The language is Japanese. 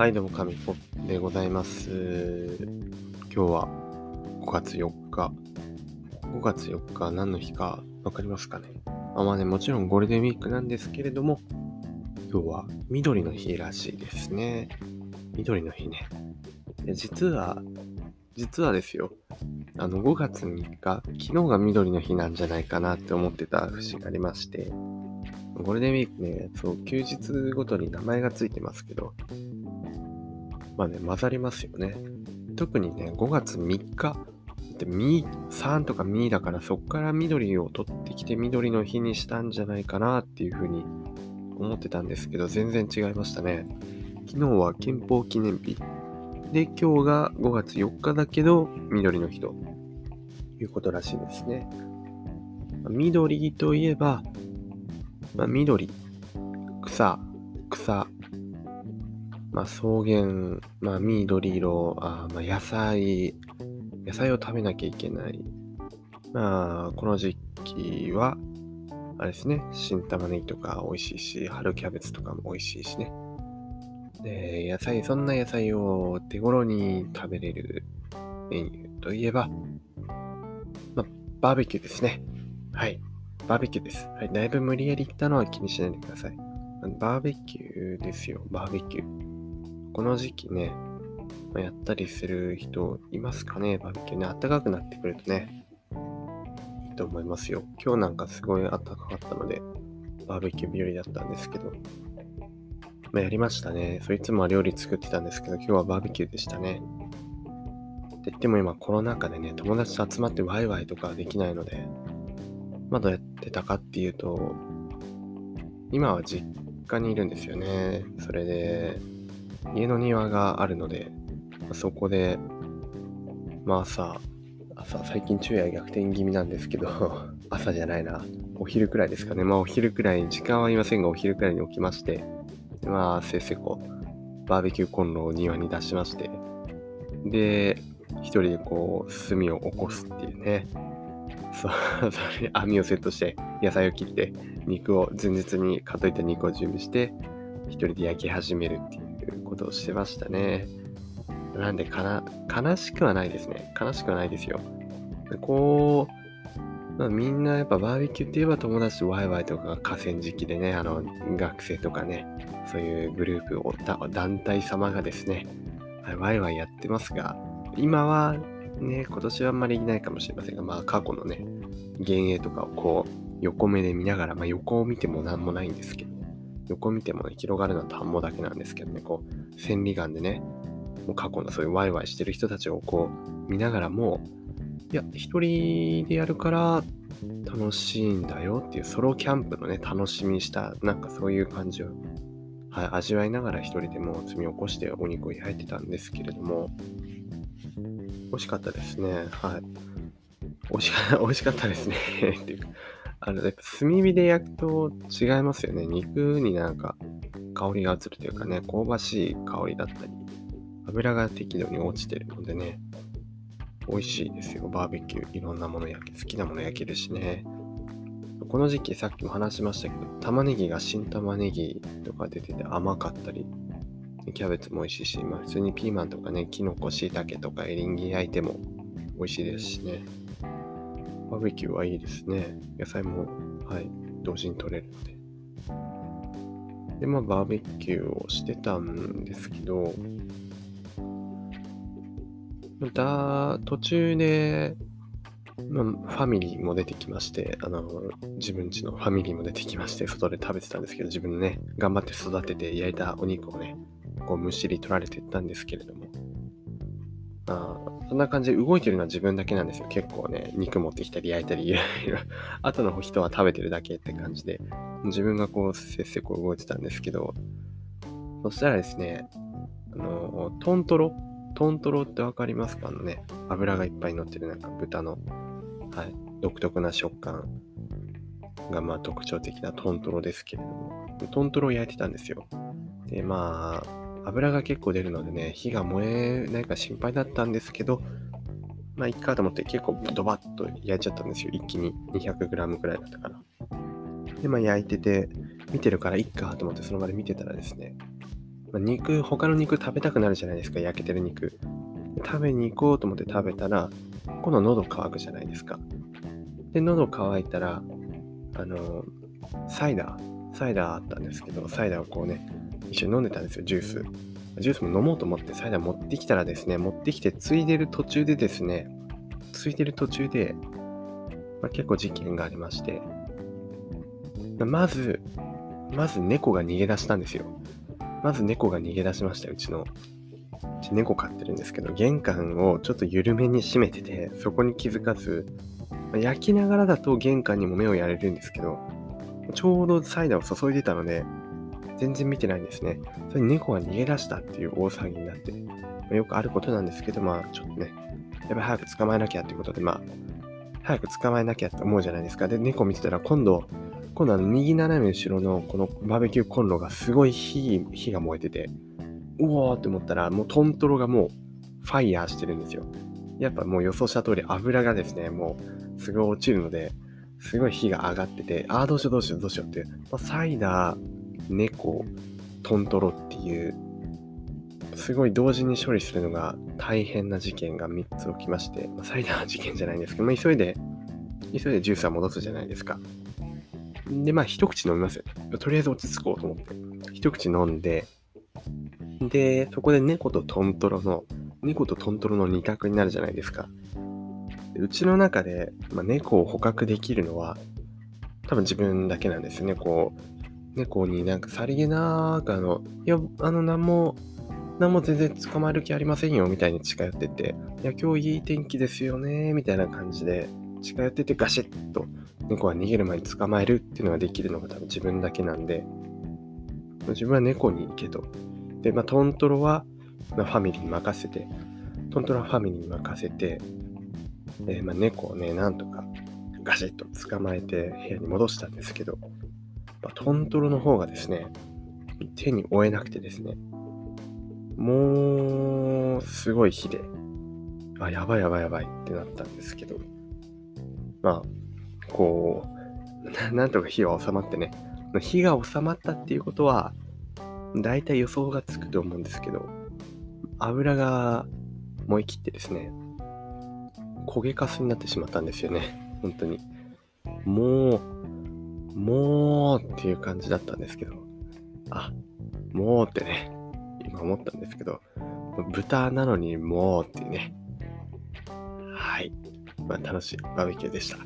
はい、どうも、神子でございます。今日は5月4日。5月4日何の日かわかりますかね？あまあね、もちろんゴールデンウィークなんですけれども、今日は緑の日らしいですね。緑の日ね。実は、実はですよ、あの5月3日、昨日が緑の日なんじゃないかなって思ってた節がありまして、ゴールデンウィークね、そう、休日ごとに名前がついてますけど、まあね、混ざりますよね。特にね、5月3日、で、み、3とかみだからそっから緑を取ってきて緑の日にしたんじゃないかなっていうふうに思ってたんですけど、全然違いましたね。昨日は憲法記念日。で、今日が5月4日だけど、緑の日ということらしいですね。緑といえば、まあ、緑、草、草、まあ、草原、まあ、緑色、あまあ、野菜、野菜を食べなきゃいけない。まあ、この時期は、あれですね、新玉ねぎとか美味しいし、春キャベツとかも美味しいしね。で、野菜、そんな野菜を手頃に食べれるメニューといえば、まあ、バーベキューですね。はい。バーベキューです。はい。だいぶ無理やり言ったのは気にしないでください。バーベキューですよ、バーベキュー。この時期ね、ま、やったりする人いますかね、バーベキューね。暖かくなってくるとね、いいと思いますよ。今日なんかすごい暖かかったので、バーベキュー日和だったんですけど、まあ、やりましたね。そいつもは料理作ってたんですけど、今日はバーベキューでしたね。って言っても今コロナ禍でね、友達と集まってワイワイとかできないので、まだやってたかっていうと、今は実家にいるんですよね。それで、家の庭があるので、そこで、まあ朝、朝、最近昼夜逆転気味なんですけど、朝じゃないな、お昼くらいですかね。まあお昼くらい、時間は言いませんが、お昼くらいに起きまして、まあせっせこ、バーベキューコンロを庭に出しまして、で、一人でこう、炭を起こすっていうね。そう、それ網をセットして、野菜を切って、肉を、前日に買っといた肉を準備して、一人で焼き始めるっていうことをしてましたね。なんでかな、悲しくはないですね。悲しくはないですよ。でこう、まあ、みんなやっぱバーベキューって言えば友達とワイワイとか河川敷でね、あの、学生とかね、そういうグループを、団体様がですね、ワイワイやってますが、今はね、今年はあんまりいないかもしれませんが、まあ過去のね、幻影とかをこう、横目で見ながら、まあ横を見ても何もないんですけど、横見てもね、広がるのは田んぼだけなんですけどね、こう、千里眼でね、もう過去のそういうワイワイしてる人たちをこう、見ながらも、いや、一人でやるから楽しいんだよっていう、ソロキャンプのね、楽しみした、なんかそういう感じを、はい、味わいながら一人でも積み起こしてお肉を焼いてたんですけれども、美味しかったですね。はい。美味しか美味しかったですね。っていう、あの、やっぱ炭火で焼くと違いますよね。肉になんか香りが移るというかね、香ばしい香りだったり、油が適度に落ちてるのでね、美味しいですよ。バーベキュー。いろんなもの焼け、好きなもの焼けるしね。この時期さっきも話しましたけど、玉ねぎが新玉ねぎとか出てて甘かったり、キャベツも美味しいし、まあ普通にピーマンとかね、キノコ、シイタケとかエリンギ焼いても美味しいですしね。バーベキューはいいですね。野菜も、はい、同時に取れるので。で、まあバーベキューをしてたんですけど、また途中で、まあ、ファミリーも出てきまして、あの、自分家のファミリーも出てきまして、外で食べてたんですけど、自分のね、頑張って育てて焼いたお肉をね、こうむしり取られてったんですけれども、あそんな感じで動いてるのは自分だけなんですよ。結構ね、肉持ってきたり焼いたり、いろいろ。後の人は食べてるだけって感じで、自分がこう、せっせこう動いてたんですけど、そしたらですね、あの、トントロ？トントロってわかりますか？あのね、油がいっぱい乗ってるなんか豚の、はい、独特な食感がまあ特徴的なトントロですけれども、トントロを焼いてたんですよ。で、まあ、油が結構出るのでね、火が燃えないか心配だったんですけど、まあ、いっかと思って結構ドバッと焼いちゃったんですよ。一気に 200g くらいだったから。で、まあ焼いてて、見てるからいっかと思ってその場で見てたらですね、まあ、肉、他の肉食べたくなるじゃないですか、焼けてる肉。食べに行こうと思って食べたら、今度喉乾くじゃないですか。で、喉乾いたら、あの、サイダー、サイダーあったんですけど、サイダーをこうね、一緒に飲んでたんですよ、ジュース。ジュースも飲もうと思ってサイダー持ってきたらですね、持ってきてついでる途中でですね、ついでる途中で、まあ、結構事件がありまして、まず、まず猫が逃げ出したんですよ。まず猫が逃げ出しました、うちの。うち猫飼ってるんですけど、玄関をちょっと緩めに閉めてて、そこに気づかずま、焼きながらだと玄関にも目をやれるんですけど、ちょうどサイダーを注いでたので、全然見てないんですね。それに猫が逃げ出したっていう大騒ぎになって、まあ、よくあることなんですけど、まあちょっとね、やっぱ早く捕まえなきゃっていうことで、まあ、早く捕まえなきゃって思うじゃないですか。で、猫見てたら今度、今度あの右斜め後ろのこのバーベキューコンロがすごい火、火が燃えてて、うおーって思ったら、もうトントロがもうファイヤーしてるんですよ。やっぱもう予想した通り油がですね、もうすごい落ちるので、すごい火が上がってて、ああ、どうしようどうしようどうしようって、まあ、サイダー、猫、トントロっていう、すごい同時に処理するのが大変な事件が3つ起きまして、ま、最大の事件じゃないんですけど、ま、急いで、急いでジュースは戻すじゃないですか。で、まあ一口飲みますよね。とりあえず落ち着こうと思って。一口飲んで、で、そこで猫とトントロの、猫とトントロの二択になるじゃないですか。うちの中で、まあ、猫を捕獲できるのは、多分自分だけなんですよね。こう、猫になんかさりげなくあの、いや、あの、なんも、なんも全然捕まえる気ありませんよ、みたいに近寄ってて、いや、今日いい天気ですよね、みたいな感じで、近寄っててガシッと猫は逃げる前に捕まえるっていうのができるのが多分自分だけなんで、自分は猫に行けと。で、まあ、トントロは、まあ、ファミリーに任せて、トントロはファミリーに任せて、えー、まあ、猫をね、なんとかガシッと捕まえて部屋に戻したんですけど、ぱトントロの方がですね、手に負えなくてですね、もう、すごい火で、あ、やばいやばいやばいってなったんですけど、まあ、こう、なんとか火は収まってね、火が収まったっていうことは、大体予想がつくと思うんですけど、油が燃え切ってですね、焦げかすになってしまったんですよね。本当に。もう、もうっていう感じだったんですけど、あ、もうってね、今思ったんですけど、豚なのにもうっていうね、はい。まあ、楽しいバーベキューでした。